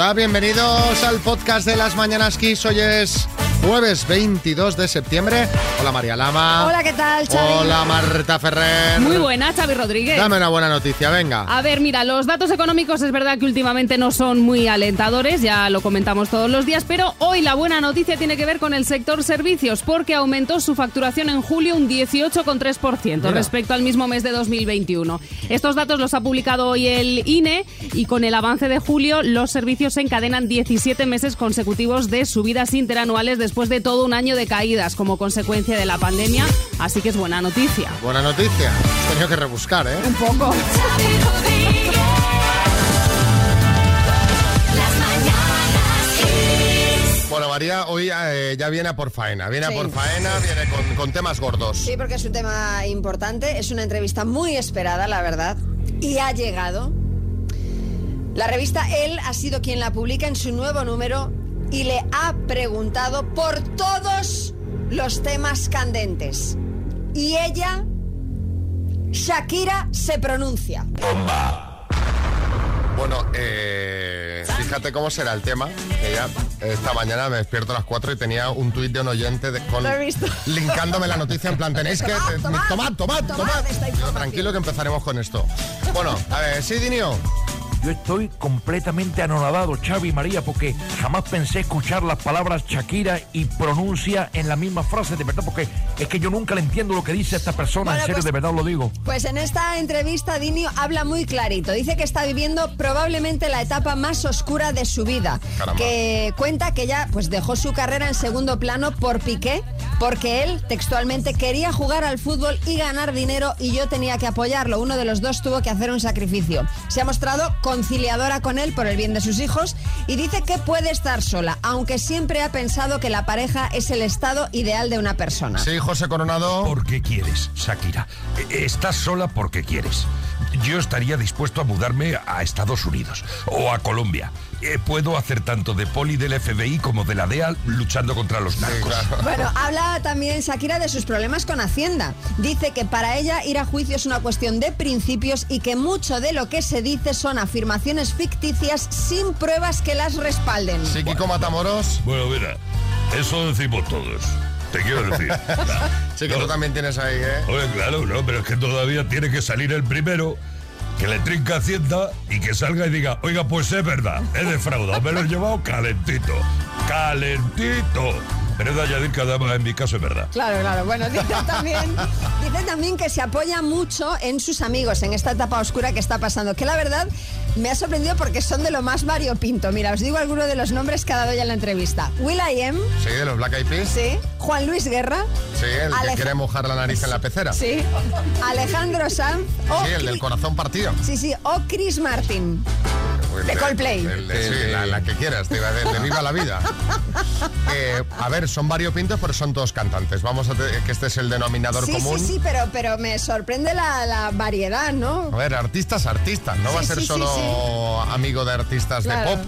Hola, bienvenidos al podcast de las Mañanas Kiss. Hoy es jueves 22 de septiembre. Hola María Lama. Hola, ¿qué tal, Xavi? Hola Marta Ferrer. Muy buena, Xavi Rodríguez. Dame una buena noticia, venga. A ver, mira, los datos económicos es verdad que últimamente no son muy alentadores, ya lo comentamos todos los días, pero hoy la buena noticia tiene que ver con el sector servicios, porque aumentó su facturación en julio un 18,3% respecto al mismo mes de 2021. Estos datos los ha publicado hoy el INE y con el avance de julio los servicios se encadenan 17 meses consecutivos de subidas interanuales después de todo un año de caídas como consecuencia de la pandemia, así que es buena noticia. Buena noticia. He tenido que rebuscar, ¿eh? Un poco. Bueno, María, hoy eh, ya viene a por faena. Viene a por faena, viene con, con temas gordos. Sí, porque es un tema importante, es una entrevista muy esperada, la verdad, y ha llegado. La revista Él ha sido quien la publica en su nuevo número y le ha preguntado por todos los temas candentes. Y ella, Shakira, se pronuncia. Bueno, eh, fíjate cómo será el tema. Ya esta mañana me despierto a las 4 y tenía un tuit de un oyente de- con, linkándome la noticia en plan, tenéis que... Tomad, tomad, tomad. Tranquilo que empezaremos con esto. Bueno, a ver, sí, Dinio. Yo estoy completamente anonadado, Xavi y María, porque jamás pensé escuchar las palabras Shakira y pronuncia en la misma frase, de verdad, porque es que yo nunca le entiendo lo que dice esta persona, Bueno, en serio, pues- de verdad lo digo. Pues en esta entrevista Dinio habla muy clarito. Dice que está viviendo probablemente la etapa más oscura de su vida. Caramba. Que cuenta que ya pues dejó su carrera en segundo plano por Piqué, porque él textualmente quería jugar al fútbol y ganar dinero y yo tenía que apoyarlo. Uno de los dos tuvo que hacer un sacrificio. Se ha mostrado conciliadora con él por el bien de sus hijos y dice que puede estar sola, aunque siempre ha pensado que la pareja es el estado ideal de una persona. Sí, José Coronado. ¿Por qué quieres, Shakira? Eh, Estás sola porque quieres. Yo estaría dispuesto a mudarme a Estados Unidos o a Colombia. Eh, puedo hacer tanto de poli del FBI como de la DEA luchando contra los Sí, narcos. claro. Bueno, habla también Shakira de sus problemas con Hacienda. Dice que para ella ir a juicio es una cuestión de principios y que mucho de lo que se dice son afirmaciones ficticias sin pruebas que las respalden. Sí, Kiko Matamoros. Bueno, mira, eso decimos todos. Te quiero decir. Sí, que tú también tienes ahí, ¿eh? Oye, claro, no, pero es que todavía tiene que salir el primero, que le trinca Hacienda y que salga y diga, oiga, pues es verdad, he defraudado, me lo he llevado calentito, calentito. Pero que además en mi caso es verdad. Claro, claro. Bueno, dice también, dice también que se apoya mucho en sus amigos en esta etapa oscura que está pasando. Que la verdad me ha sorprendido porque son de lo más variopinto. Mira, os digo algunos de los nombres que ha dado ya en la entrevista. Will I Am, Sí, de los Black Eyed Peas. sí. Juan Luis Guerra, Sí, el que quiere mojar la nariz en la pecera. Sí, sí. Alejandro Sanz o el del corazón partido. Sí, sí, o Chris Martin. El De Coldplay. el de- sí, la, la que quieras, te iba a decir, de Viva la Vida. Eh, a ver, son variopintos, pero son todos cantantes. Vamos a que este es el denominador Sí, común. sí, sí, pero, pero me sorprende la, la variedad, ¿no? A ver, artistas, artistas. No va a Sí, ser sí, sí, solo amigo de artistas Claro. de pop.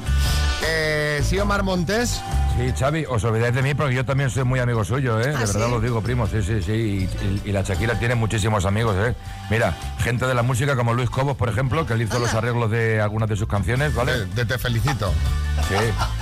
Eh, sí, Omar Montes. Sí, Xavi, os olvidáis de mí porque yo también soy muy amigo suyo, ¿eh? ¿Ah, de verdad sí? lo digo, primo, sí, sí, sí. Y, y- y la Shakira tiene muchísimos amigos, ¿eh? Mira, gente de la música como Luis Cobos, por ejemplo, que él hizo los arreglos de algunas de sus canciones, ¿vale? De, de Te Felicito. Sí.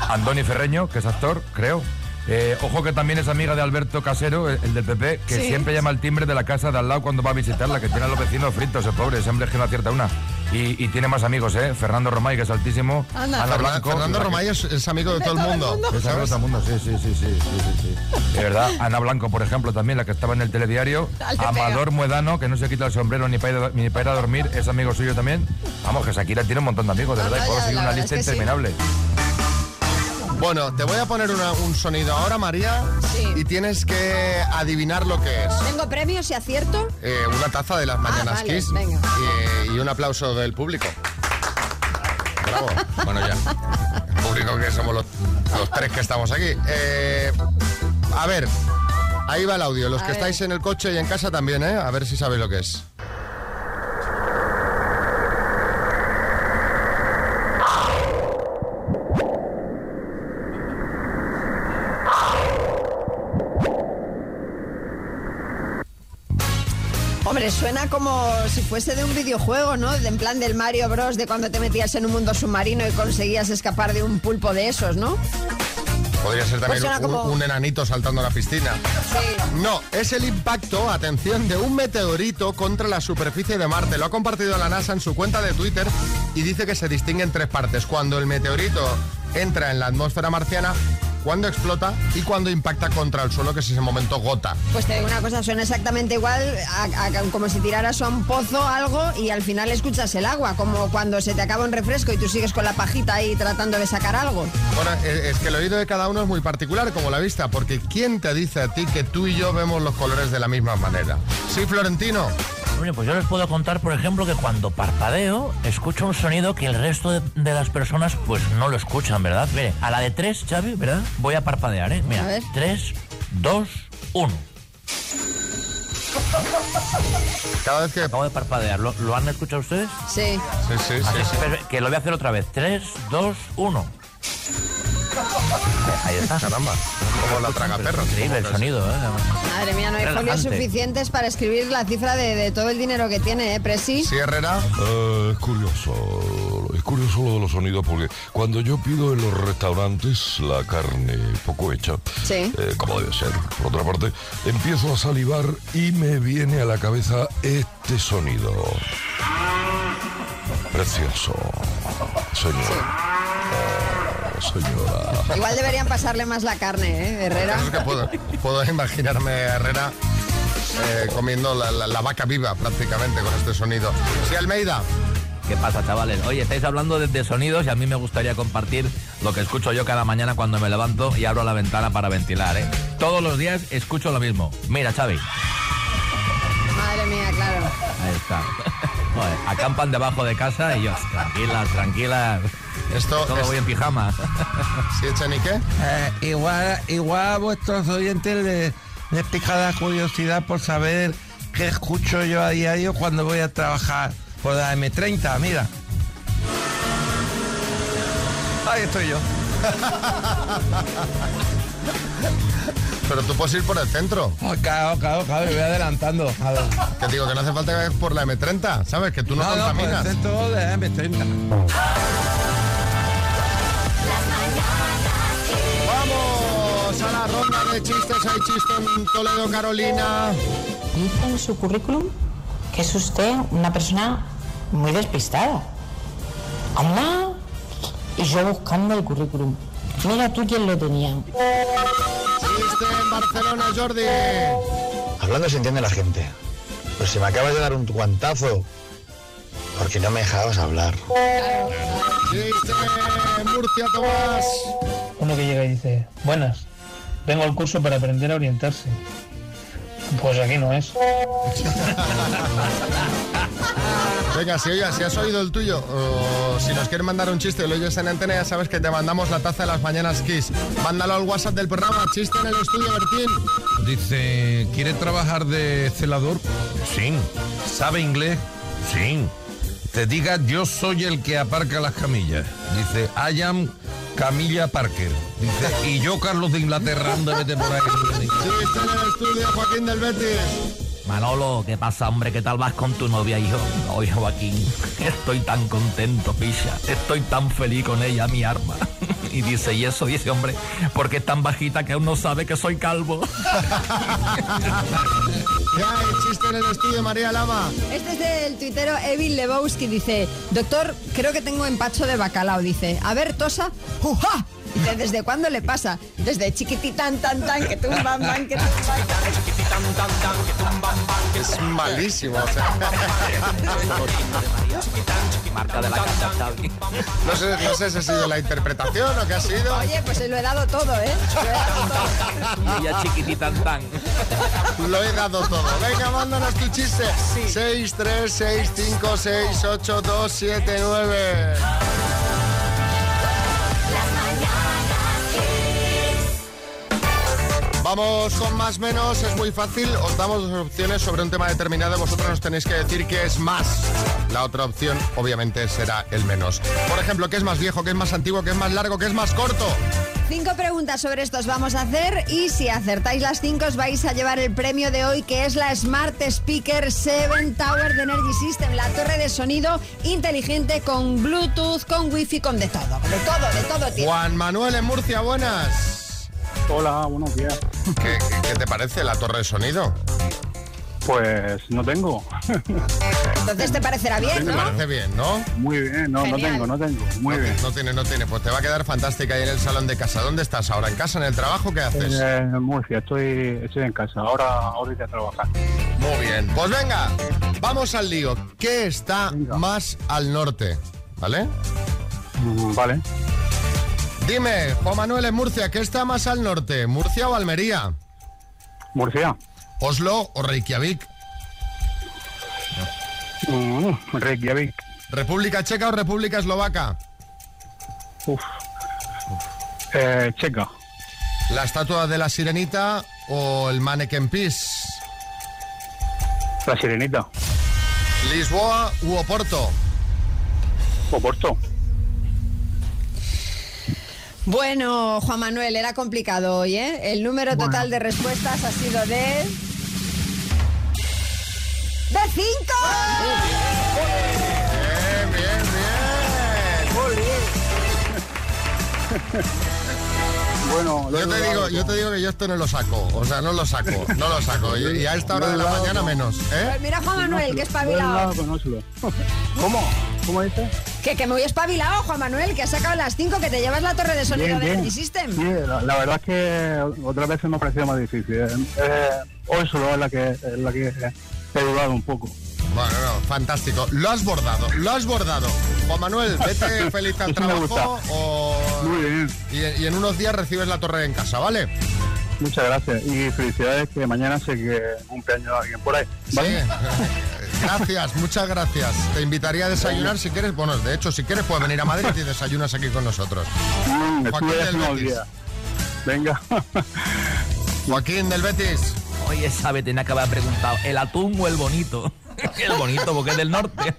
Andoni Ferreño, que es actor, creo. Eh, ojo que también es amiga de Alberto Casero, el, el del PP, que Sí. siempre llama al timbre de la casa de al lado cuando va a visitarla, que tiene a los vecinos fritos, el pobre, hombre es que no acierta una. Y, y tiene más amigos, ¿eh? Fernando Romay, que es altísimo. Anda. Ana Blanco. Fernando Romay es, es amigo de, todo el mundo. es amigo de todo el mundo, sí, sí, sí, sí, sí, sí. De verdad, Ana Blanco, por ejemplo, también, la que estaba en el telediario. Dale, pega. Amador Muedano, que no se quita el sombrero ni para, ir a- ni para ir a dormir, es amigo suyo también. Vamos, que Shakira tiene un montón de amigos, de verdad, y puedo seguir la una lista es que sí. Bueno, te voy a poner una- un sonido ahora, María, Sí. y tienes que adivinar lo que es. ¿Tengo premios y acierto? Eh, una taza de las Mañanas vale, Kiss venga. y, y un aplauso del público. Bravo. Bueno, ya. El público que somos los, los tres que estamos aquí. Eh, a ver, ahí va el audio. Los A que ver. estáis en el coche y en casa también, ¿eh? A ver si sabéis lo que es. Hombre, suena como si fuese de un videojuego, ¿no? De- En plan del Mario Bros. de cuando te metías en un mundo submarino y conseguías escapar de un pulpo de esos, ¿no? Podría ser también Pues un, como- un enanito saltando a la piscina. Sí. No, es el impacto, atención, de un meteorito contra la superficie de Marte. Lo ha compartido la NASA en su cuenta de Twitter y dice que se distingue en tres partes. Cuando el meteorito entra en la atmósfera marciana, cuando explota y cuando impacta contra el suelo, que es ese momento gota. Pues te digo una cosa, suena exactamente igual a, a- como si tiraras a un pozo algo y al final escuchas el agua, como cuando se te acaba un refresco y tú sigues con la pajita ahí tratando de sacar algo. Bueno, es, es que el oído de cada uno es muy particular, como la vista, porque ¿quién te dice a ti que tú y yo vemos los colores de la misma manera? Sí, Florentino. Bueno, pues yo les puedo contar, por ejemplo, que cuando parpadeo, escucho un sonido que el resto de, de las personas pues no lo escuchan, ¿verdad? Mire, a la de tres, Xavi, ¿verdad? Voy a parpadear, ¿eh? A Mira, ver. tres, dos, uno. Cada vez que... Acabo de parpadear. ¿Lo, lo han escuchado ustedes? Sí. Sí, sí, sí. Así, sí. Que lo voy a hacer otra vez. Tres, dos, uno. Ahí está. Caramba, como la traga perros. Increíble el sonido, ¿eh? Madre mía, no hay folios suficientes para escribir la cifra de, de todo el dinero que tiene, ¿eh, Presi? Sí, Herrera. Eh, es curioso, es curioso lo de los sonidos porque cuando yo pido en los restaurantes la carne poco hecha, Sí. eh, como debe ser, por otra parte, empiezo a salivar y me viene a la cabeza este sonido. Precioso, señor. Señora. Igual deberían pasarle más la carne, ¿eh, Herrera? Eso es que puedo, puedo imaginarme a Herrera eh, comiendo la, la- la vaca viva prácticamente con este sonido. Sí, Almeida. ¿Qué pasa, chavales? Oye, estáis hablando de, de sonidos y a mí me gustaría compartir lo que escucho yo cada mañana cuando me levanto y abro la ventana para ventilar, ¿eh? Todos los días escucho lo mismo. Mira, Xavi, Madre mía, claro. ahí está. Joder, acampan debajo de casa y yo, tranquilas, tranquilas. Esto Todo es- voy en pijama. ¿Sí, Echenique? Eh, igual, igual a vuestros oyentes les, les pica la curiosidad por saber qué escucho yo a diario cuando voy a trabajar por la M30, mira. Ahí estoy yo. Pero tú puedes ir por el centro. Oh, claro, claro, claro, me voy adelantando. A ver. Que digo que no hace falta que vayas por la M30, ¿sabes? Que tú no, No, no, por el contaminas. centro de la M30. La ronda de chistes. Hay chiste en Toledo, Carolina. Dice en su currículum que es usted una persona muy despistada. Anda. Y yo buscando el currículum. Mira tú quién lo tenía. Chiste en Barcelona, Jordi. Hablando se entiende la gente. Pero si me acabas de dar un guantazo, porque no me dejabas hablar. Chiste en Murcia, Tomás. Uno que llega y dice, buenas, vengo al curso para aprender a orientarse. Pues aquí no es. Venga, si, oye, si has oído el tuyo o si nos quieres mandar un chiste y lo oyes en antena, ya sabes que te mandamos la taza de las mañanas Kiss. Mándalo al WhatsApp del programa. Chiste en el estudio, Bertín. Dice, ¿quiere trabajar de celador? Sí. ¿Sabe inglés? Sí. Te diga, yo soy el que aparca las camillas. Dice, I am Camilla Parker. Dice, y yo Carlos de Inglaterra, anda, vete por ahí. Chiste en el estudio, Joaquín del Betis. Manolo, ¿qué pasa, hombre? ¿Qué tal vas con tu novia, hijo? Oye, Joaquín, estoy tan contento, picha. Estoy tan feliz con ella, mi arma. Y dice, y eso dice, hombre, porque es tan bajita que aún no sabe que soy calvo. Ya hay chiste en el estudio, María Lama. Este es del tuitero Evil Lebowski, dice, doctor, creo que tengo empacho de bacalao, dice, a ver, tosa, ¡juja! Dice, ¿desde cuándo le pasa? Desde chiquititán, tan, tan, que tumban, ban, que tumban. Es malísimo, o sea. Marca de la casa. No sé, no sé si ha sido la interpretación o qué ha sido. Oye, pues lo he dado todo, ¿eh? Lo he dado todo. Y ella chiquitita tan. Lo he dado todo. Venga, mándanos tu chiste. 6, 3, 6, 5, 6, 8, 2, 7, 9. Vamos con más menos, es muy fácil. Os damos dos opciones sobre un tema determinado. Vosotros nos tenéis que decir qué es más. La otra opción, obviamente, será el menos. Por ejemplo, ¿qué es más viejo, qué es más antiguo, qué es más largo, qué es más corto? Cinco preguntas sobre estos vamos a hacer y si acertáis las cinco os vais a llevar el premio de hoy que es la Smart Speaker 7 Tower de Energy System, la torre de sonido inteligente con Bluetooth, con Wi-Fi, con de todo, de todo, de todo. Tío. Juan Manuel en Murcia, buenas. Hola, buenos días. ¿Qué, qué te parece la torre de sonido? Pues no tengo. Entonces te parecerá bien, Me ¿no? parece bien, ¿no? Muy bien, no, no tengo, no tengo. Muy no, bien. No tiene, no tiene. Pues te va a quedar fantástica ahí en el salón de casa. ¿Dónde estás ahora? ¿En casa, en el trabajo? ¿Qué haces? Eh, En Murcia, estoy, estoy en casa. Ahora, ahora iré a trabajar. Muy bien. Pues venga, vamos al lío. ¿Qué está más al norte? ¿Vale? Mm, Vale. Dime, Juan Manuel en Murcia, ¿qué está más al norte? ¿Murcia o Almería? Murcia. ¿Oslo o Reykjavik? Mm, Reykjavik. ¿República Checa o República Eslovaca? Uf. Eh, checa. ¿La estatua de la sirenita o el mannequin piece? La sirenita. ¿Lisboa u Oporto? Oporto. Bueno, Juan Manuel, era complicado hoy, ¿eh? El número total de respuestas ha sido de... ¡De cinco! Bien, bien, bien. he Yo te digo, yo te digo que yo esto no lo saco, o sea, no lo saco, no lo saco. Y, y a esta hora de la mañana menos, ¿eh? Pues mira Juan Manuel, que espabilado. ¿Cómo? ¿Cómo dices? Que, que muy espabilado, Juan Manuel, que has sacado las cinco, que te llevas la torre de sonido Bien, de bien. Energy System. Sí, la, la verdad es que otras veces me ha parecido más difícil. Eh, eh, hoy solo es la que, es la que he dudado un poco. Bueno, no, fantástico. Lo has bordado, lo has bordado. Juan Manuel, vete feliz al me trabajo o... Muy bien. Y, y en unos días recibes la torre en casa, ¿vale? Muchas gracias y felicidades que mañana sé que cumpleaños alguien por ahí. ¿vale? Sí. Gracias, muchas gracias. Te invitaría a desayunar si quieres. Bueno, de hecho, si quieres puedes venir a Madrid y desayunas aquí con nosotros. Mm, del Betis. Venga. Joaquín del Betis. Oye, sabe, tenía que haber preguntado, ¿el atún o el bonito? el bonito porque es del norte.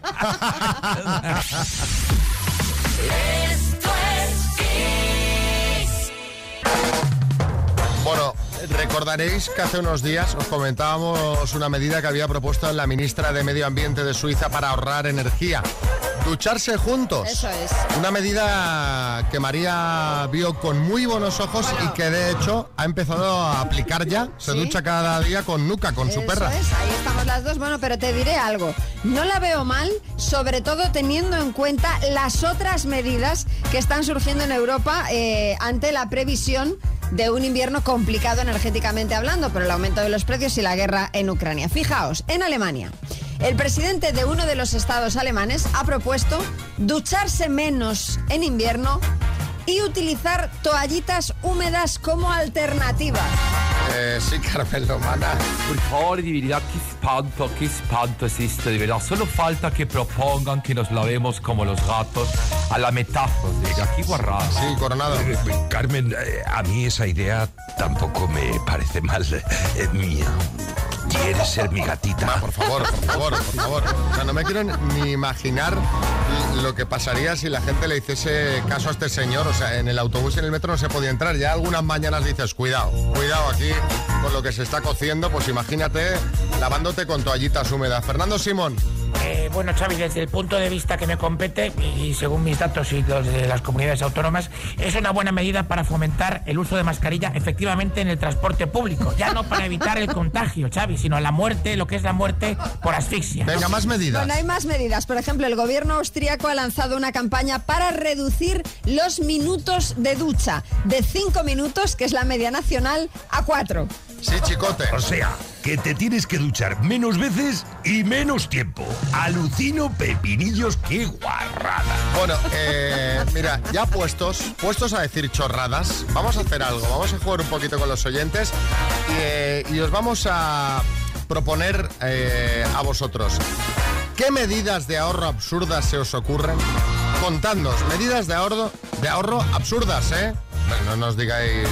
Bueno, recordaréis que hace unos días os comentábamos una medida que había propuesto la ministra de Medio Ambiente de Suiza para ahorrar energía. Ducharse juntos. Eso es. Una medida que María vio con muy buenos ojos y que de hecho ha empezado a aplicar ya. Se ¿Sí? ducha cada día con Nuca, con su perra. es, ahí estamos las dos. Bueno, pero te diré algo. No la veo mal, sobre todo teniendo en cuenta las otras medidas que están surgiendo en Europa eh, ante la previsión de un invierno complicado energéticamente hablando por el aumento de los precios y la guerra en Ucrania. Fijaos, en Alemania. El presidente de uno de los estados alemanes ha propuesto ducharse menos en invierno y utilizar toallitas húmedas como alternativa. Eh, sí, Carmen Lomana. Por favor, de verdad, qué espanto, qué espanto es esto, de verdad. Solo falta que propongan que nos lavemos como los gatos a la metáfora, de qué guarrada. Sí, Coronado. Eh, Carmen, eh, a mí esa idea tampoco me parece mal. Es mía. ¿Quieres ser mi gatita? Por favor, por favor, por favor. O sea, no me quiero ni imaginar lo que pasaría si la gente le hiciese caso a este señor. O sea, en el autobús y en el metro no se podía entrar. Ya algunas mañanas dices, cuidado, cuidado aquí con lo que se está cociendo. Pues imagínate lavándote con toallitas húmedas. Fernando Simón. Eh, bueno, Xavi, desde el punto de vista que me compete, y según mis datos y los de las comunidades autónomas, es una buena medida para fomentar el uso de mascarilla efectivamente en el transporte público. Ya no para evitar el contagio, Xavi, sino la muerte, lo que es la muerte por asfixia. Venga, más medidas. Bueno, hay más medidas. Por ejemplo, el gobierno austríaco ha lanzado una campaña para reducir los minutos de ducha de 5 minutos, que es la media nacional, a 4. Sí, chicote. O sea, que te tienes que duchar menos veces y menos tiempo. Alucino pepinillos, qué guarrada. Bueno, eh, mira, ya puestos, puestos a decir chorradas, vamos a hacer algo, vamos a jugar un poquito con los oyentes y, eh, y os vamos a proponer eh, a vosotros. ¿Qué medidas de ahorro absurdas se os ocurren? Contadnos, medidas de ahorro, de ahorro absurdas, ¿eh? Bueno, no nos digáis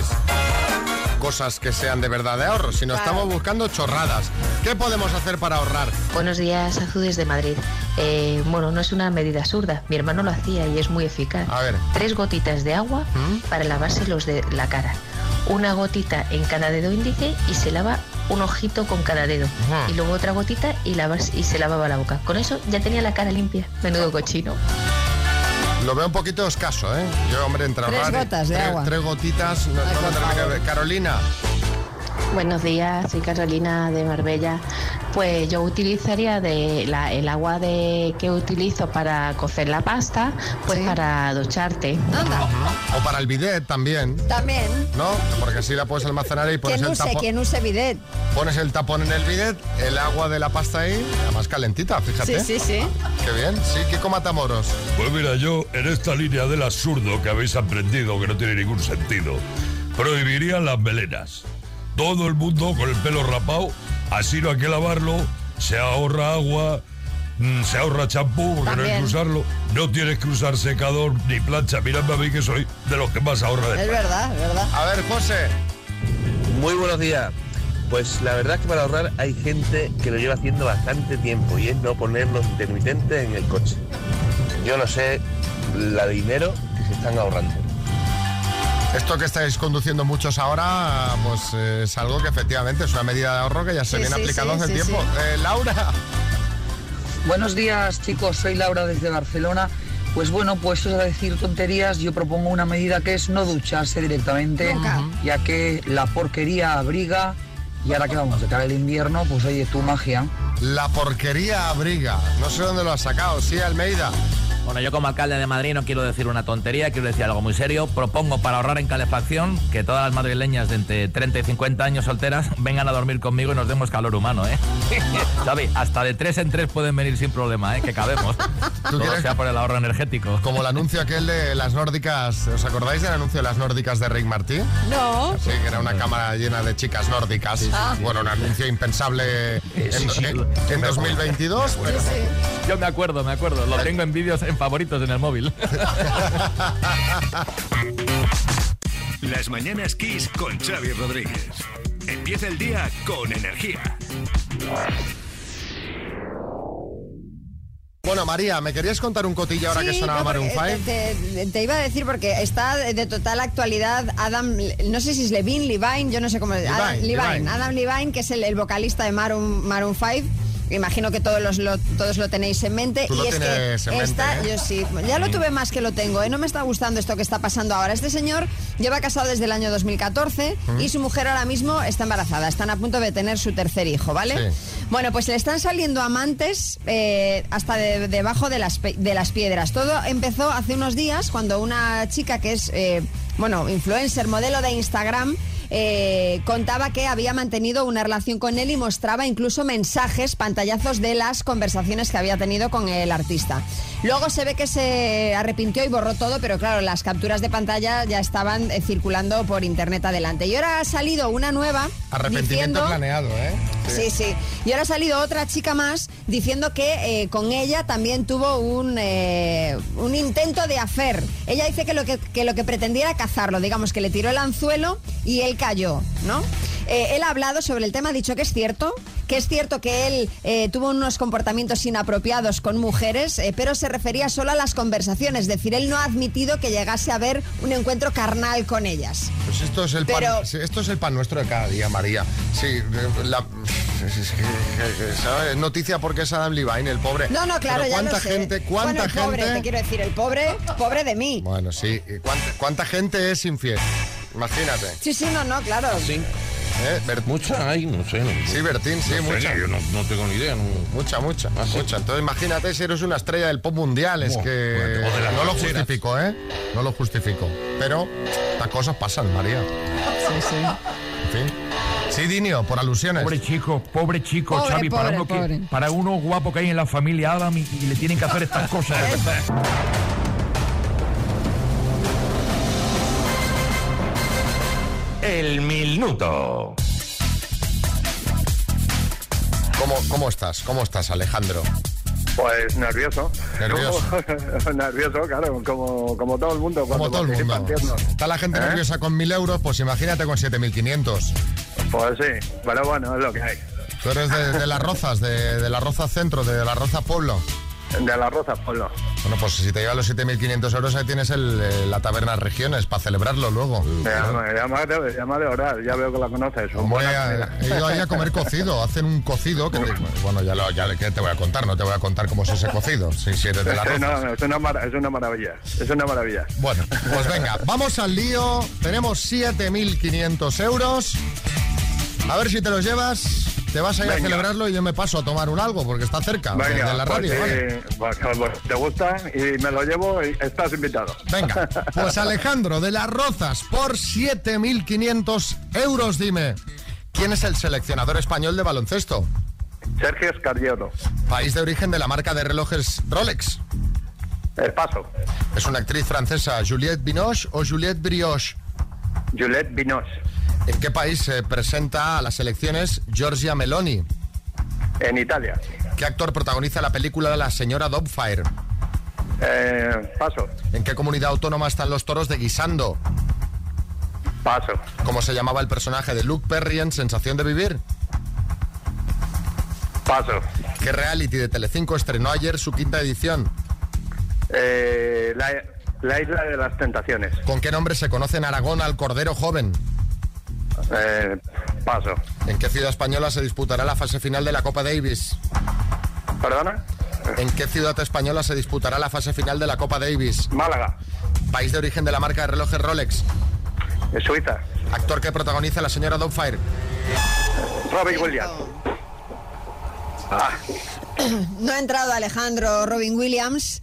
cosas que sean de verdad de ahorro, sino Claro. estamos buscando chorradas. ¿Qué podemos hacer para ahorrar? Buenos días, Azu desde Madrid. Eh, bueno, no es una medida absurda. Mi hermano lo hacía y es muy eficaz. A ver. Tres gotitas de agua para lavarse los de la cara. Una gotita en cada dedo índice y se lava un ojito con cada dedo. Ajá. Y luego otra gotita y, lavas, y se lavaba la boca. Con eso ya tenía la cara limpia. Menudo cochino. Lo veo un poquito escaso, ¿eh? Yo, hombre, entre Tres gotas de tres, agua. tres gotitas, no, no. Carolina, Buenos días, soy Carolina de Marbella. Pues yo utilizaría de la- el agua de, que utilizo para cocer la pasta, pues para ducharte. Anda, o para el bidet también, también. ¿no? Porque así la puedes almacenar y pones Quien el, use, tapón, quien use bidet. pones el tapón en el bidet, el agua de la pasta ahí, además calentita, fíjate. Sí, sí, sí. Qué bien, sí, Kiko Matamoros. Pues mira, yo en esta línea del absurdo que habéis aprendido, que no tiene ningún sentido, prohibiría las melenas. Todo el mundo con el pelo rapado, así no hay que lavarlo, se ahorra agua, mm, se ahorra champú porque no hay que usarlo, no tienes que usar secador ni plancha. Miradme a mí que soy de los que más ahorra de Es verdad, es verdad. A ver, José. Muy buenos días. Pues la verdad es que para ahorrar hay gente que lo lleva haciendo bastante tiempo y es no poner los intermitentes en el coche. Yo no sé la dinero que se están ahorrando. Esto que estáis conduciendo muchos ahora, pues eh, es algo que efectivamente es una medida de ahorro que ya se Sí, viene sí, aplicando sí, hace sí, tiempo. sí. Eh, Laura. Buenos días chicos, soy Laura desde Barcelona. Pues bueno, pues eso de decir tonterías, yo propongo una medida que es no ducharse directamente, ya que la porquería abriga y ahora que vamos de cara al invierno, pues oye, tu magia. La porquería abriga. No sé dónde lo has sacado. Sí, Almeida. Bueno, yo como alcalde de Madrid no quiero decir una tontería, quiero decir algo muy serio. Propongo para ahorrar en calefacción que todas las madrileñas de entre 30 y 50 años solteras vengan a dormir conmigo y nos demos calor humano, ¿eh? Xavi, hasta de tres en tres pueden venir sin problema, ¿eh? Que cabemos. Todo quieres- sea por el ahorro energético. Como el anuncio aquel de las nórdicas. ¿Os acordáis del anuncio de las nórdicas de Rick Martí? No. Sí, que era una cámara llena de chicas nórdicas. Bueno, un anuncio impensable en, sí, sí. en- en 2022. pero- Yo me acuerdo, me acuerdo. Lo tengo en vídeos en favoritos en el móvil. Las mañanas Kiss con Xavi Rodríguez. Empieza el día con energía. Bueno, María, ¿me querías contar un cotillo ahora que sonaba no, Maroon porque 5? Te, te- te iba a decir porque está de total actualidad Adam, no sé si es Levine, Levine, yo no sé cómo es. Adam Levine, Levine, Levine. Adam Levine, que es el, el vocalista de Maroon, Maroon 5. Imagino que todos, los, lo, todos lo tenéis en mente. Tú y lo es tienes que en mente, está, ¿eh? yo sí, ya lo tuve más que lo tengo. ¿eh? No me está gustando esto que está pasando ahora. Este señor lleva casado desde el año 2014 Mm. y su mujer ahora mismo está embarazada. Están a punto de tener su tercer hijo, ¿vale? Sí. Bueno, pues le están saliendo amantes eh, hasta de- debajo de las, de las piedras. Todo empezó hace unos días cuando una chica que es, eh, bueno, influencer, modelo de Instagram, eh, contaba que había mantenido una relación con él y mostraba incluso mensajes, pantallazos de las conversaciones que había tenido con el artista. Luego se ve que se arrepintió y borró todo, pero claro, las capturas de pantalla ya estaban eh, circulando por internet adelante. Y ahora ha salido una nueva Arrepentimiento diciendo... planeado, ¿eh? Sí, sí. Y ahora ha salido otra chica más diciendo que eh, con ella también tuvo un, eh, un intento de hacer. Ella dice que lo que, que lo que pretendía era cazarlo, digamos que le tiró el anzuelo y él cayó, ¿no? Eh, él ha hablado sobre el tema, ha dicho que es cierto, que es cierto que él eh, tuvo unos comportamientos inapropiados con mujeres, eh, pero se refería solo a las conversaciones, es decir, él no ha admitido que llegase a haber un encuentro carnal con ellas. Pues esto es el Pero- pan, esto es el pan nuestro de cada día, María. Sí, la, es- es- es- ¿sabes? noticia porque es Adam Levine, el pobre. No, no, claro, Pero ya ¿Cuánta lo sé. gente, cuánta bueno, el pobre, gente? te quiero decir, el pobre, pobre de mí. Bueno, sí. ¿y ¿Cuánta, cuánta gente es infiel? Imagínate. Sí, sí, no, no, claro. ¿Eh? Bert- Mucha hay, no sé. No, Sí, Bertín, sí, no sé, mucha. Yo no, no tengo ni idea. no. Mucha, mucha, Ah, sí. mucha. Entonces imagínate si eres una estrella del pop mundial, es Buah, que de las no lo justifico, ¿eh? No lo justifico. Pero las cosas pasan, María. Sí, sí. En fin. Sí, Dinio, por alusiones. Pobre chico, pobre chico, Pobre, Xavi, para, uno que- para uno guapo que hay en la familia Adam y, y le tienen que hacer estas cosas. El minuto. ¿Cómo, ¿Cómo estás? ¿Cómo estás, Alejandro? Pues nervioso. Nervioso. nervioso, claro, como, como todo el mundo. Como todo el mundo. Está la gente ¿Eh? nerviosa con 1.000 euros, pues imagínate con 7.500. Pues sí, pero bueno, es lo que hay. Tú eres de, de las Rozas, de, de la Roza Centro, de la Roza Pueblo. De la Roza Pueblo. Bueno, pues si te llevan los 7.500 euros, ahí tienes el, eh, la taberna Regiones para celebrarlo luego. Llama, de, orar, ya veo que la conoces. Hombre, he ido ahí a comer cocido, hacen un cocido que te- bueno, ya, lo, ya ¿qué te voy a contar, no te voy a contar cómo es ese cocido, si, si eres de la Roza. no, es, una mara- es una maravilla, es una maravilla. Bueno, pues venga, vamos al lío. Tenemos 7.500 euros. A ver si te los llevas. Te vas a ir a celebrarlo y yo me paso a tomar un algo porque está cerca de- Venga, de la pues radio. sí, ¿vale? pues, pues, te gusta y me lo llevo y estás invitado. Venga, pues Alejandro de las Rozas por 7.500 euros, dime. ¿Quién es el seleccionador español de baloncesto? Sergio Escarriero. País de origen de la marca de relojes Rolex. El paso. ¿Es una actriz francesa Juliette Binoche o Juliette Brioche? Juliette Binoche. ¿En qué país se presenta a las elecciones Giorgia Meloni? En Italia. ¿Qué actor protagoniza la película La señora Dobfire? Eh, paso. ¿En qué comunidad autónoma están los toros de Guisando? Paso. ¿Cómo se llamaba el personaje de Luke Perry en Sensación de Vivir? Paso. ¿Qué reality de Telecinco estrenó ayer su quinta edición? Eh, la, la isla de las tentaciones. ¿Con qué nombre se conoce en Aragón al Cordero Joven? Eh, paso. ¿En qué ciudad española se disputará la fase final de la Copa Davis? ¿Perdona? ¿En qué ciudad española se disputará la fase final de la Copa Davis? Málaga. País de origen de la marca de relojes Rolex. Suiza. Actor que protagoniza la señora Doubtfire. Robin Williams. Ah, No ha entrado Alejandro Robin Williams,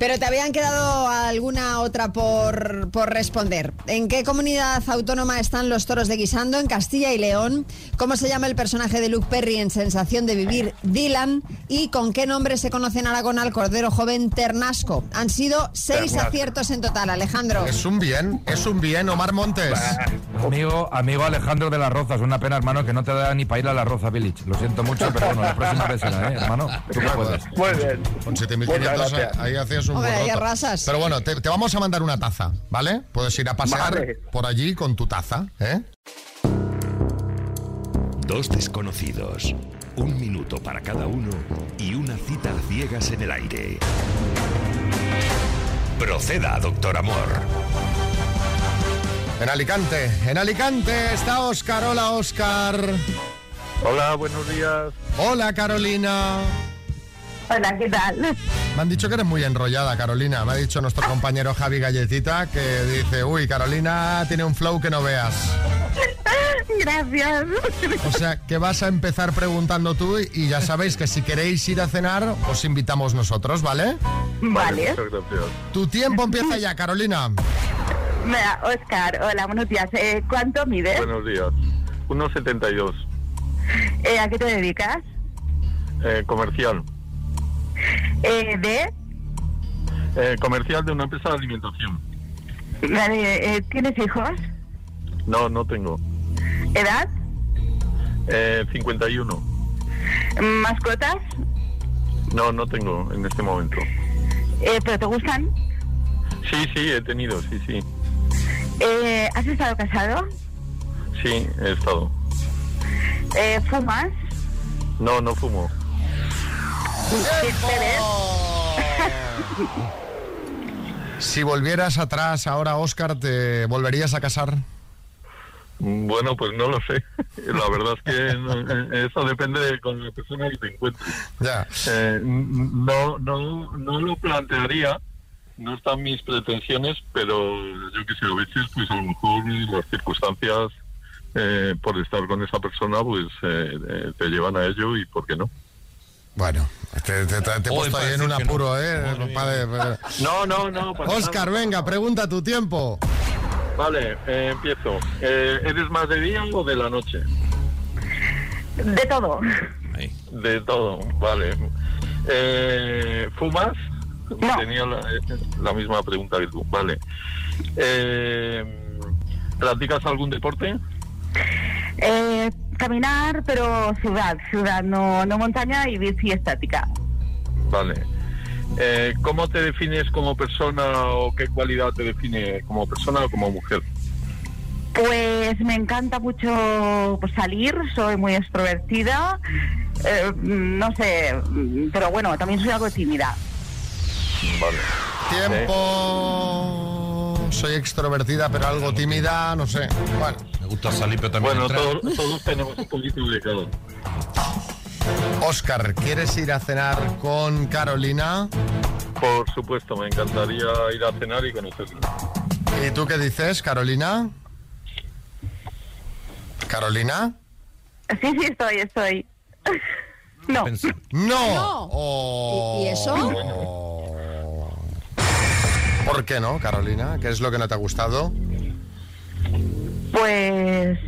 pero te habían quedado alguna otra por, por responder. ¿En qué comunidad autónoma están los toros de Guisando? En Castilla y León. ¿Cómo se llama el personaje de Luke Perry en Sensación de Vivir? Dylan. ¿Y con qué nombre se conoce en Aragón al cordero joven Ternasco? Han sido seis Ternasco. aciertos en total, Alejandro. Es un bien, es un bien, Omar Montes. Amigo, amigo Alejandro de las Rozas, una pena, hermano, que no te da ni para ir a la Roza Village. Lo siento mucho, pero bueno, la próxima vez será, ¿eh, hermano? Tú que puedes. Muy bien. Con Muchas 7.500 gracias. ahí hacías un Hombre, buen arrasas. Pero bueno, te, te vamos a mandar una taza, ¿vale? Puedes ir a pasear Vale. por allí con tu taza, ¿eh? Dos desconocidos, un minuto para cada uno y una cita a ciegas en el aire. Proceda, doctor Amor. En Alicante, en Alicante está Oscar. Hola, Oscar. Hola, buenos días. Hola, Carolina. Hola, ¿qué tal? Me han dicho que eres muy enrollada, Carolina. Me ha dicho nuestro compañero Javi Galletita que dice, uy, Carolina tiene un flow que no veas. Gracias. O sea, que vas a empezar preguntando tú y ya sabéis que si queréis ir a cenar, os invitamos nosotros, ¿vale? Vale. Muchas gracias. Tu tiempo empieza ya, Carolina. Mira, Oscar, hola, buenos días. Eh, ¿Cuánto mides? Buenos días. 1,72. Eh, ¿A qué te dedicas? Eh, comercial. Eh, ¿De? Eh, comercial de una empresa de alimentación. Vale, eh, ¿Tienes hijos? No, no tengo. ¿Edad? Eh, 51. ¿Mascotas? No, no tengo en este momento. Eh, ¿Pero te gustan? Sí, sí, he tenido, sí, sí. Eh, ¿Has estado casado? Sí, he estado. Eh, ¿Fumas? No, no fumo. Si volvieras atrás ahora, Oscar, ¿te volverías a casar? Bueno, pues no lo sé. La verdad es que no- eh, eso depende de con la persona que te encuentres. Ya. Eh, no, no, no lo plantearía, no están mis pretensiones, pero yo que sé, a veces, pues a lo mejor las circunstancias eh, por estar con esa persona, pues eh, eh, te llevan a ello y por qué no. Bueno, te, te- te- te he Joder, puesto para ahí en un que no. apuro, ¿eh? No, no, no. Oscar, venga, pregunta tu tiempo. Vale, eh, empiezo. Eh, ¿Eres más de día o de la noche? De todo. De todo, vale. Eh, ¿Fumas? Tenía la, eh, la misma pregunta que tú, vale. Eh, ¿Practicas algún deporte? Eh, caminar, pero ciudad, ciudad, no, no montaña y bici estática. Vale. Eh, ¿Cómo te defines como persona o qué cualidad te define como persona o como mujer? Pues me encanta mucho pues, salir, soy muy extrovertida, eh, no sé, pero bueno, también soy algo tímida. Vale. Tiempo. Soy extrovertida, pero algo tímida, no sé. Bueno. Gusta salir, pero también Bueno, entrar. todos, todos tenemos un poquito de cada. Oscar, ¿quieres ir a cenar con Carolina? Por supuesto, me encantaría ir a cenar y conocerla. ¿Y tú qué dices, Carolina? ¿Carolina? Sí, sí, estoy, estoy. No. No. Oh. ¿Y- y eso? ¿Por qué no, Carolina? ¿Qué es lo que no te ha gustado? Pues,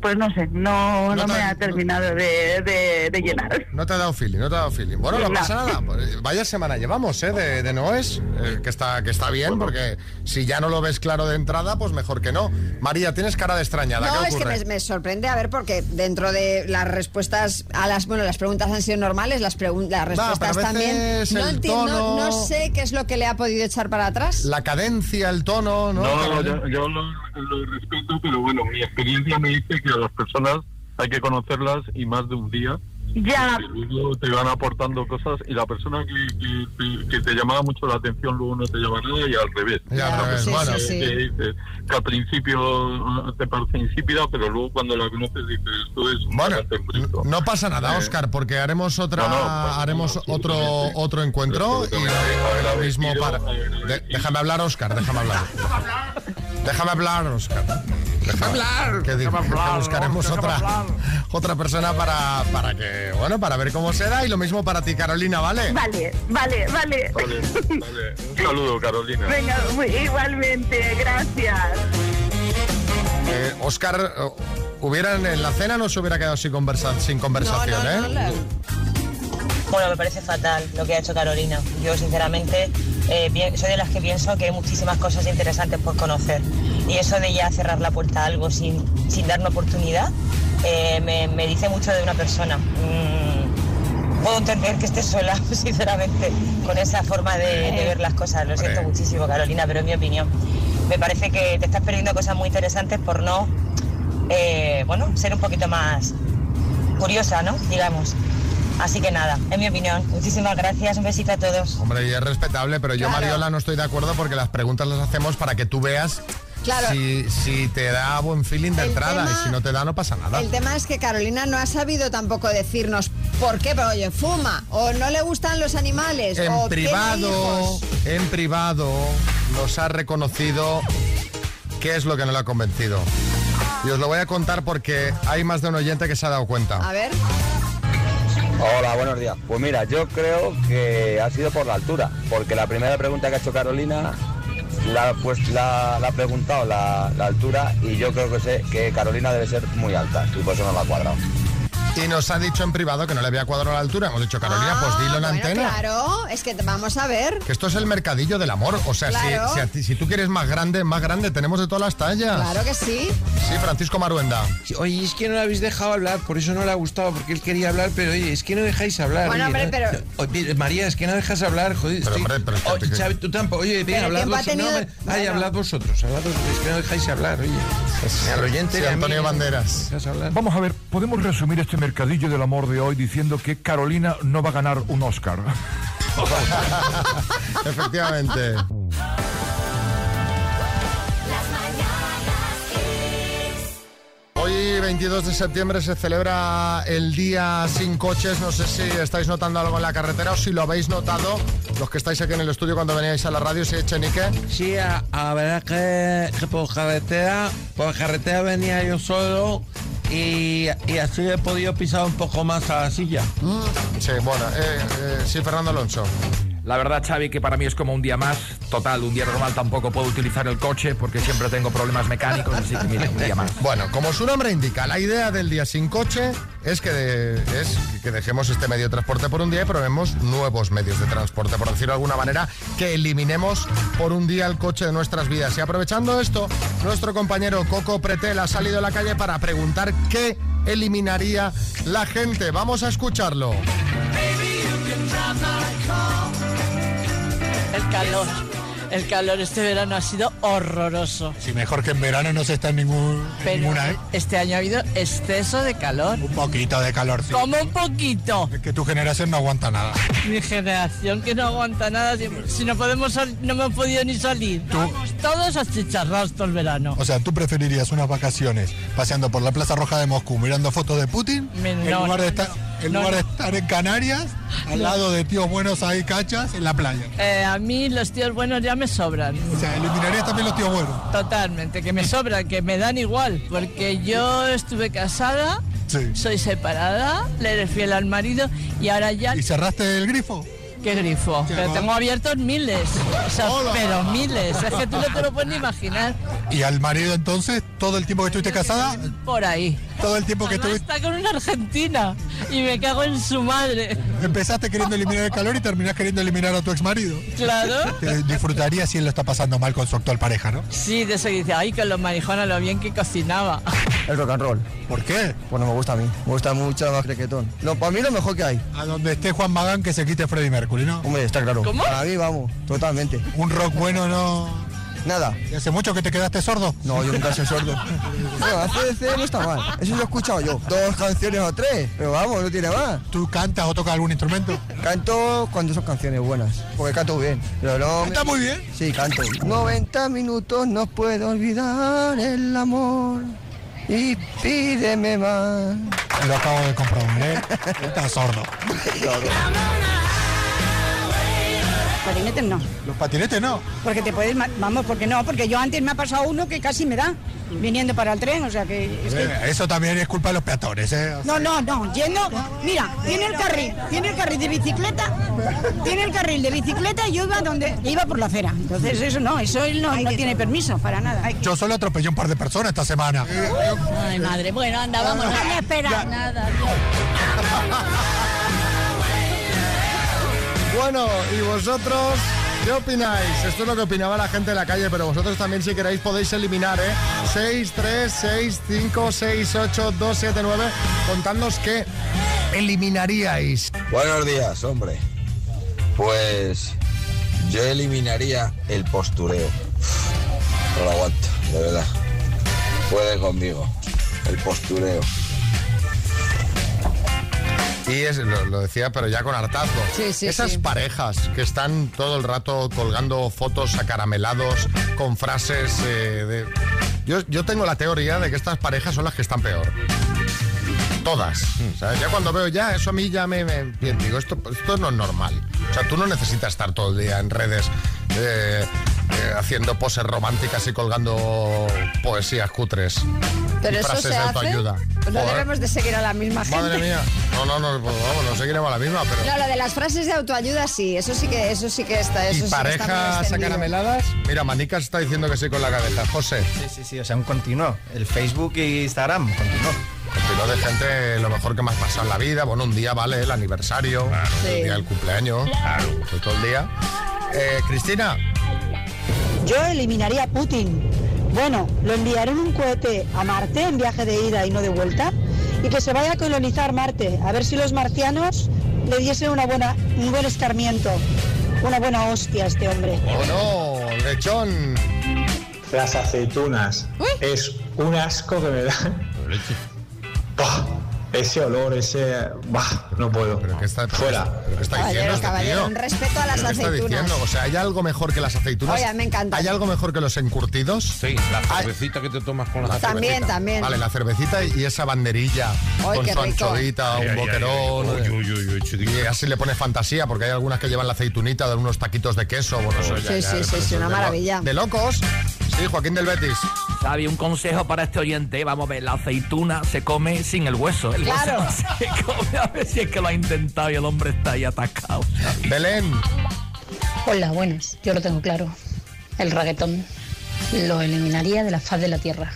pues no sé, no, no, me ha terminado de, de- de llenar. No te ha dado feeling, no te ha dado feeling. Bueno, no No. pasa nada. Pues, Vaya semana llevamos, ¿eh? De, de Noes, eh, que, está, que está bien, porque si ya no lo ves claro de entrada, pues mejor que no. María, tienes cara de extrañada. No, ¿Qué es que me, me sorprende, a ver, porque dentro de las respuestas a las, bueno, las preguntas han sido normales, las, las respuestas también. No, el tono- no sé qué es lo que le ha podido echar para atrás. La cadencia, el tono, ¿no? No, yo, yo lo, lo respeto, pero bueno, mi experiencia me dice que a las personas hay que conocerlas y más de un día. Ya. luego te van aportando cosas y la persona que, que- que- te llamaba mucho la atención luego no te llama nada y al revés. Y al La persona bueno. que, Sí, sí. que dices que al principio eh, te parece insípida, pero luego cuando la conoces dices esto es un bonito. No pasa nada, Eh, Oscar, porque haremos otra, No, no, pasa haremos nada, otro otro encuentro y lo mismo para. déjame hablar, Oscar, déjame hablar. Déjame hablar, Oscar. Déjame hablar. Que, Déjame que hablar, buscaremos déjame otra hablar. otra persona para, para que bueno para ver cómo se da y lo mismo para ti, Carolina, ¿vale? Vale, vale, vale. Vale, vale. Un saludo, Carolina. Venga, muy- igualmente, gracias. Eh, Oscar, eh, hubieran en la cena no se hubiera quedado sin conversa- sin conversación, ¿eh? Bueno, me parece fatal lo que ha hecho Carolina. Yo, sinceramente, eh, soy de las que pienso que hay muchísimas cosas interesantes por conocer. Y eso de ya cerrar la puerta a algo sin, sin dar una oportunidad, eh, me, me dice mucho de una persona. Mm, puedo entender que estés sola, sinceramente, con esa forma de, de ver las cosas. Lo siento muchísimo, Carolina, pero es mi opinión. Me parece que te estás perdiendo cosas muy interesantes por no, eh, bueno, ser un poquito más curiosa, ¿no? Digamos. Así que nada, en mi opinión. Muchísimas gracias, un besito a todos. Hombre, y es respetable, pero yo. Mariola, no estoy de acuerdo porque las preguntas las hacemos para que tú veas Claro. si, si te da buen feeling de El entrada tema- y si no te da, no pasa nada. El tema es que Carolina no ha sabido tampoco decirnos por qué, pero oye, fuma, o no le gustan los animales, En o privado, en privado, nos ha reconocido qué es lo que no le ha convencido. Y os lo voy a contar porque hay más de un oyente que se ha dado cuenta. A ver. Hola, buenos días. Pues mira, yo creo que ha sido por la altura, porque la primera pregunta que ha hecho Carolina la, pues, la, la ha preguntado la, la altura y yo creo que sé que Carolina debe ser muy alta y por eso no la ha cuadrado. Y nos ha dicho en privado que no le había cuadrado la altura. Hemos dicho, Carolina, pues dilo en Ah, Bueno, antena. Claro, es que vamos a ver. Que esto es el mercadillo del amor. O sea, si- Claro. si, a ti- si tú quieres más grande, más grande, tenemos de todas las tallas. Claro que sí. Sí, Francisco Maruenda. Oye, es que no le habéis dejado hablar, por eso no le ha gustado, porque él quería hablar, pero oye, es que no dejáis hablar. Bueno, oye, hombre, no- pero- no- oye, María, es que no dejas hablar, joder. Pero, estoy- hombre, pero es que- Oye, Xavi, tú tampoco. Oye, Pero hablad vosotros. No, ay, hablad vosotros, hablad vosotros, es que no dejáis hablar, oye. Ni al oyente Sí, a mí, Antonio ¿no? Banderas. Vamos a ver, podemos resumir este mercadillo del amor de hoy diciendo que Carolina no va a ganar un Oscar. Efectivamente. Hoy, 22 de septiembre, se celebra el Día Sin Coches. No sé si estáis notando algo en la carretera o si lo habéis notado. Los que estáis aquí en el estudio cuando veníais a la radio, si Echenique. Sí, a, a ver que, que por carretera, por carretera venía yo solo y, así he podido pisar un poco más a la silla. Sí, bueno, eh, eh, sí, Fernando Alonso. La verdad, Xavi, que para mí es como un día más. Total, un día normal tampoco puedo utilizar el coche porque siempre tengo problemas mecánicos, así que mira, un día más. Bueno, como su nombre indica, la idea del día sin coche es que, de- es que dejemos este medio de transporte por un día y probemos nuevos medios de transporte, por decirlo de alguna manera, que eliminemos por un día el coche de nuestras vidas. Y aprovechando esto, nuestro compañero Coco Pretel ha salido a la calle para preguntar qué eliminaría la gente. Vamos a escucharlo. Baby, you can El calor. El calor este verano ha sido horroroso. Si mejor que en verano no se está en ningún, en Pero ninguna, ¿eh? este año ha habido exceso de calor. Un poquito de calor, sí. Como un poquito. Es que tu generación no aguanta nada. Mi generación que no aguanta nada. Si, si no podemos sal- no hemos podido ni salir. Vamos todos achicharrados todo el verano. O sea, ¿tú preferirías unas vacaciones paseando por la Plaza Roja de Moscú mirando fotos de Putin Me- en no, lugar, de estar, en no, lugar de estar en Canarias al lado de tíos buenos ahí cachas en la playa? Eh, a mí los tíos buenos ya me sobran. O sea, eliminarías también los tíos buenos. Totalmente, que me sobran, que me dan igual. Porque yo estuve casada, soy separada, le eres fiel al marido y ahora ya... ¿Y cerraste el grifo? ¿Qué grifo? ¿Qué Pero va? tengo abiertos miles. O sea, pero miles. Es que tú no te lo puedes ni imaginar. ¿Y al marido entonces, todo el tiempo que estuviste casada? Por ahí. Todo el tiempo que Además, estuviste... está con una argentina y me cago en su madre. Empezaste queriendo eliminar el calor y terminás queriendo eliminar a tu ex marido. Claro. Te disfrutarías si él lo está pasando mal con su actual pareja, ¿no? Sí, de eso que dice, ay, con los marijones lo bien que cocinaba. El rock and roll. ¿Por qué? Pues no me gusta a mí. Me gusta mucho más reggaetón. No, para mí lo mejor que hay. A donde esté Juan Magán que se quite Freddie Mercury, ¿no? Hombre, está claro. ¿Cómo? Para mí, vamos, totalmente. Un rock bueno no... Nada. ¿Y hace mucho que te quedaste sordo? No, yo nunca soy sordo. Bueno, ACDC no está mal. Eso lo he escuchado yo. Dos canciones o tres. Pero vamos, no tiene más. ¿Tú cantas o tocas algún instrumento? Canto cuando son canciones buenas. Porque canto bien. Pero no. ¿Canta muy bien? Sí, canto. 90 minutos no puedo olvidar el amor. Y pídeme más. Lo acabo de comprobar, ¿eh? Estás sordo. Patinetes no. Los patinetes no. Porque te puedes, vamos, porque no, porque yo antes me ha pasado uno que casi me da, viniendo para el tren, o sea que... es que- Eso también es culpa de los peatones, ¿eh? no, no, no, yendo, mira, tiene el carril, tiene el carril de bicicleta, tiene el carril de bicicleta y yo iba donde, iba por la acera. Entonces eso no, eso él no, no tiene permiso para nada. Yo solo atropellé un par de personas esta semana. Ay, madre, bueno, anda, vamos, no me espera nada. Bueno, ¿y vosotros qué opináis? Esto es lo que opinaba la gente de la calle, pero vosotros también si queréis podéis eliminar, ¿eh? 6, 3, 6, 5, 6, 8, 2, 7, 9. Contadnos qué eliminaríais. Buenos días, hombre. Pues yo eliminaría el postureo. No lo aguanto, de verdad. Puede conmigo. El postureo. Y es, lo, lo decía, pero ya con hartazgo. Sí, sí, Esas sí. parejas que están todo el rato colgando fotos acaramelados con frases eh, de... Yo, yo tengo la teoría de que estas parejas son las que están peor. Todas. Ya cuando veo ya, eso a mí ya me, me- digo, esto, esto no es normal. O sea, tú no necesitas estar todo el día en redes eh, eh, haciendo poses románticas y colgando poesías cutres. Pero y eso frases se de hace. autoayuda. Pues no Joder. debemos de seguir a la misma gente. Madre mía. No, no, no, pues vamos, no seguiremos a la misma, pero... No, lo de las frases de autoayuda sí, eso sí que, eso sí que está. Eso ¿Y sí parejas acarameladas? Mira, Manicas está diciendo que sí con la cabeza. José. Sí, sí, sí, o sea, un continuo. El Facebook y Instagram, continuo. Continuo de gente lo mejor que me has pasado en la vida. Bueno, un día vale el aniversario, Sí. el día del cumpleaños, claro, todo el día. Eh, Cristina, Yo eliminaría a Putin. Bueno, lo enviaré en un cohete a Marte en viaje de ida y no de vuelta y que se vaya a colonizar Marte, a ver si los marcianos le diesen una buena, un buen escarmiento, una buena hostia a este hombre. oh no, lechón. Las aceitunas. Es un asco que me dan. Ese olor, ese. Bah, no puedo. Fuera. ¿Pero qué está Caballero, diciendo este caballero, tío? un respeto a las ¿Pero qué está aceitunas. diciendo? O sea, ¿hay algo mejor que las aceitunas? Oye, me encanta. ¿Hay algo mejor que los encurtidos? Sí, la cervecita que te tomas con la La También, cervecita. también. Vale, la cervecita y esa banderilla Ay, con qué su Ay, un ay, boquerón. ay, ay. Uy, uy, y así le pones fantasía, porque hay algunas que llevan la aceitunita de unos taquitos de queso. Bueno, eso ya- Sí, ya- sí, sí, sí, una maravilla. De locos. Sí, Joaquín del Betis. ¿Sabe? Un consejo para este oyente. Vamos a ver, la aceituna se come sin el hueso. El hueso Claro. no se come. A ver si es que lo ha intentado y el hombre está ahí atacado. Belén. Hola, buenas. Yo lo tengo claro. El reggaetón lo eliminaría de la faz de la tierra.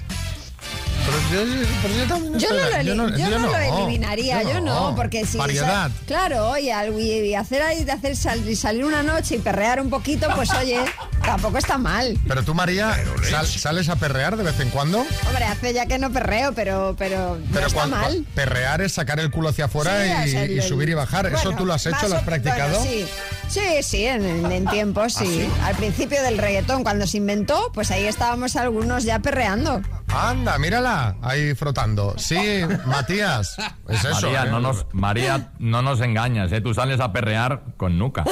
Yo, pero yo también Yo estoy- no, lo, yo yo no lo eliminaría, yo no, porque si... Variedad. Claro, oye, y, hacer hacer salir una noche y perrear un poquito, pues oye, Tampoco está mal. Pero tú, María, sal- ¿sales a perrear de vez en cuando? Hombre, hace ya que no perreo, pero, pero, no Pero está cuando- mal. perrear es sacar el culo hacia afuera Sí, y, el- subir y bajar. ¿Eso tú lo has hecho? ¿Lo has practicado? bueno, sí. Sí, sí, en, en tiempos, sí. sí? Al principio del reggaetón, cuando se inventó, pues ahí estábamos algunos ya perreando. Anda, mírala, ahí frotando. Sí, Matías, es eso. María, ¿eh? no nos, María, no nos engañas, ¿eh? Tú sales a perrear con nuca.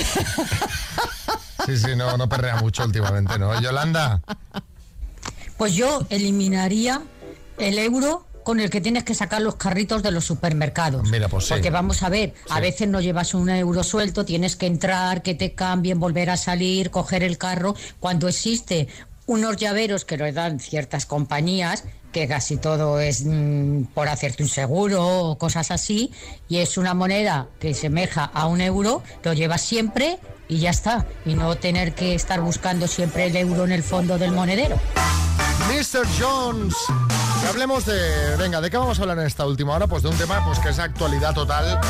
Sí, sí, no, no perrea mucho últimamente, ¿no? Yolanda. Pues yo eliminaría el euro con el que tienes que sacar los carritos de los supermercados. Mira, pues sí. Porque vamos a ver, a Sí. veces no llevas un euro suelto, tienes que entrar, que te cambien, volver a salir, coger el carro. Cuando existe unos llaveros que lo dan ciertas compañías, que casi todo es mm, por hacerte un seguro o cosas así, y es una moneda que semeja a un euro, lo llevas siempre y ya está. Y no tener que estar buscando siempre el euro en el fondo del monedero. Mr. Jones. Hablemos de. Venga, ¿de qué vamos a hablar en esta última hora? Pues de un tema pues, que es actualidad total,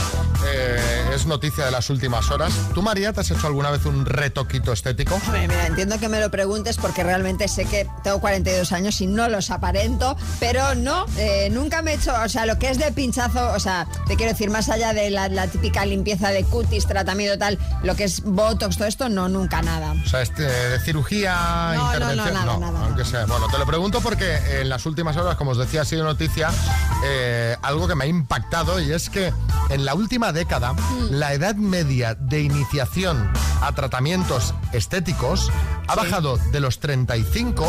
eh, es noticia de las últimas horas. ¿Tú, María, te has hecho alguna vez un retoquito estético? Hombre, mira, entiendo que me lo preguntes porque realmente sé que tengo 42 años y no los aparento, pero no, eh, nunca me he hecho, o sea, lo que es de pinchazo, o sea, te quiero decir, más allá de la, la típica limpieza de cutis, tratamiento tal, lo que es botox, todo esto, no, nunca nada. O sea, este, de cirugía, No, no, no, intervención. nada, nada, aunque sea. Bueno, te lo pregunto porque en las últimas horas, como os decía, ha sido noticia eh, algo que me ha impactado y es que en la última década la edad media de iniciación a tratamientos estéticos ha bajado de los 35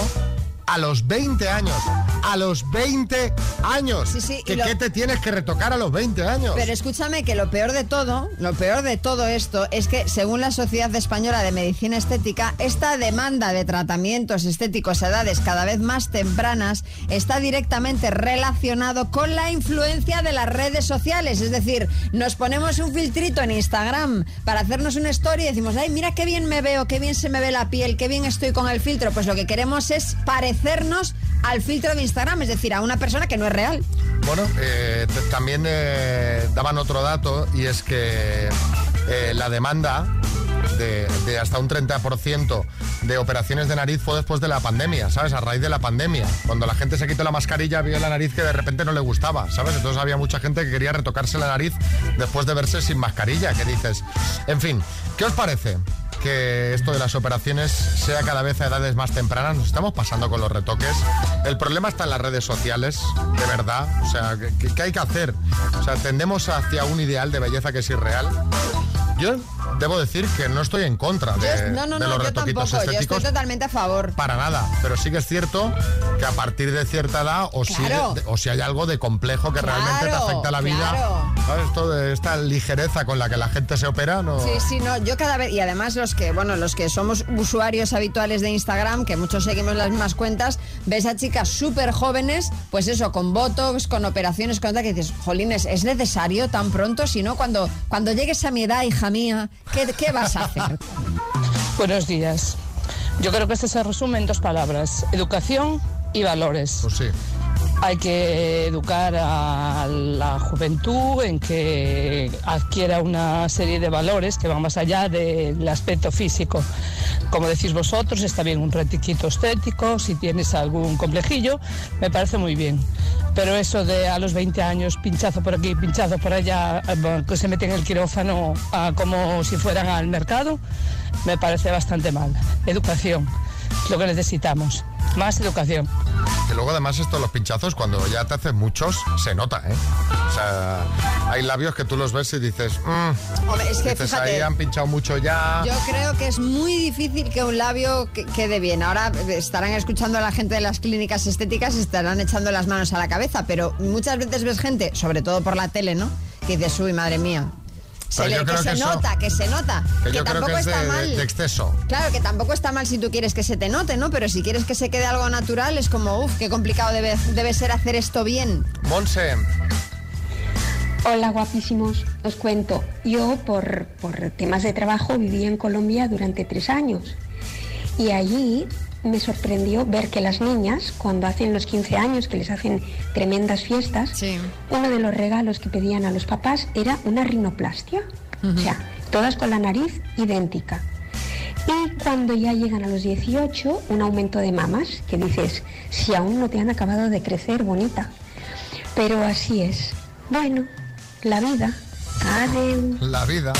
a los 20 años. A los 20 años. sí, ¿Que lo- ¿Qué te tienes que retocar a los 20 años? Pero escúchame que lo peor de todo, lo peor de todo esto es que según la Sociedad Española de Medicina Estética, esta demanda de tratamientos estéticos a edades cada vez más tempranas está directamente relacionado con la influencia de las redes sociales. Es decir, nos ponemos un filtrito en Instagram para hacernos una story y decimos, ay, mira qué bien me veo, qué bien se me ve la piel, qué bien estoy con el filtro. Pues lo que queremos es al filtro de Instagram, es decir, a una persona que no es real. Bueno, eh, también eh, daban otro dato y es que eh, la demanda de, de hasta un 30% de operaciones de nariz fue después de la pandemia, ¿sabes? A raíz de la pandemia. Cuando la gente se quitó la mascarilla, vio la nariz que de repente no le gustaba, ¿sabes? Entonces había mucha gente que quería retocarse la nariz después de verse sin mascarilla, ¿qué dices? En fin, ¿qué os parece? Que esto de las operaciones sea cada vez a edades más tempranas. Nos estamos pasando con los retoques. El problema está en las redes sociales, de verdad. O sea, ¿qué, qué hay que hacer? O sea, tendemos hacia un ideal de belleza que es irreal. Yo debo decir que no estoy en contra de, Yo- no, no, de no, los yo tampoco, yo estéticos. estoy totalmente a favor. Para nada, pero sí que es cierto que a partir de cierta edad o, Claro. si, o si hay algo de complejo que realmente te afecta la vida, claro. ¿sabes? Esto de esta ligereza con la que la gente se opera, no... Sí, sí, no, yo cada vez, y además los que, bueno, los que somos usuarios habituales de Instagram, que muchos seguimos las mismas cuentas, ves a chicas súper jóvenes, pues eso, con botox, con operaciones, con tal, que dices, jolines, ¿es necesario tan pronto? Si no, cuando, cuando llegues a mi edad, hija mía, ¿qué, qué vas a hacer? Buenos días. Yo creo que este se resume en dos palabras, educación y valores. Pues sí. Hay que educar a la juventud en que adquiera una serie de valores que van más allá del aspecto físico. Como decís vosotros, está bien un retiquito estético, si tienes algún complejillo, me parece muy bien. Pero eso de a los 20 años, pinchazo por aquí, pinchazo por allá, eh, que se meten en el quirófano ah, como si fueran al mercado, me parece bastante mal. Educación, lo que necesitamos. Más educación. Que luego además esto los pinchazos, cuando ya te haces muchos, se nota, ¿eh? O sea, hay labios que tú los ves y dices, "Mm", Hombre, es que dices, fíjate, ahí han pinchado mucho ya. Yo creo que es muy difícil que un labio que- quede bien. Ahora estarán escuchando a la gente de las clínicas estéticas y estarán echando las manos a la cabeza, pero muchas veces ves gente, sobre todo por la tele, ¿no? Que dices, uy, madre mía. Se le- que se eso- nota, que se nota. que yo creo tampoco que es de, está de- mal. de exceso. Claro, que tampoco está mal si tú quieres que se te note, ¿no? Pero si quieres que se quede algo natural, es como, uff, qué complicado debe, debe ser hacer esto bien. Monse, Hola guapísimos, os cuento, yo por, por temas de trabajo viví en Colombia durante tres años y allí me sorprendió ver que las niñas, cuando hacen los 15 años, que les hacen tremendas fiestas, uno de los regalos que pedían a los papás era una rinoplastia, o sea, todas con la nariz idéntica. Y cuando ya llegan a los 18, un aumento de mamas, que dices, si aún no te han acabado de crecer, bonita. Pero así es. Bueno, la vida. Adeu. La vida.